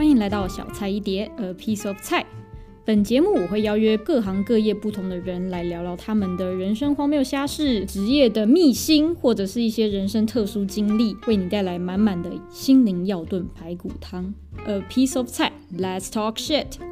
欢迎来到小菜一碟，A piece of 菜。本节目我会邀约各行各业不同的人来聊聊他们的人生荒谬瞎事、职业的秘辛，或者是一些人生特殊经历，为你带来满满的心灵药炖排骨汤。A piece of 菜，Let's talk shit。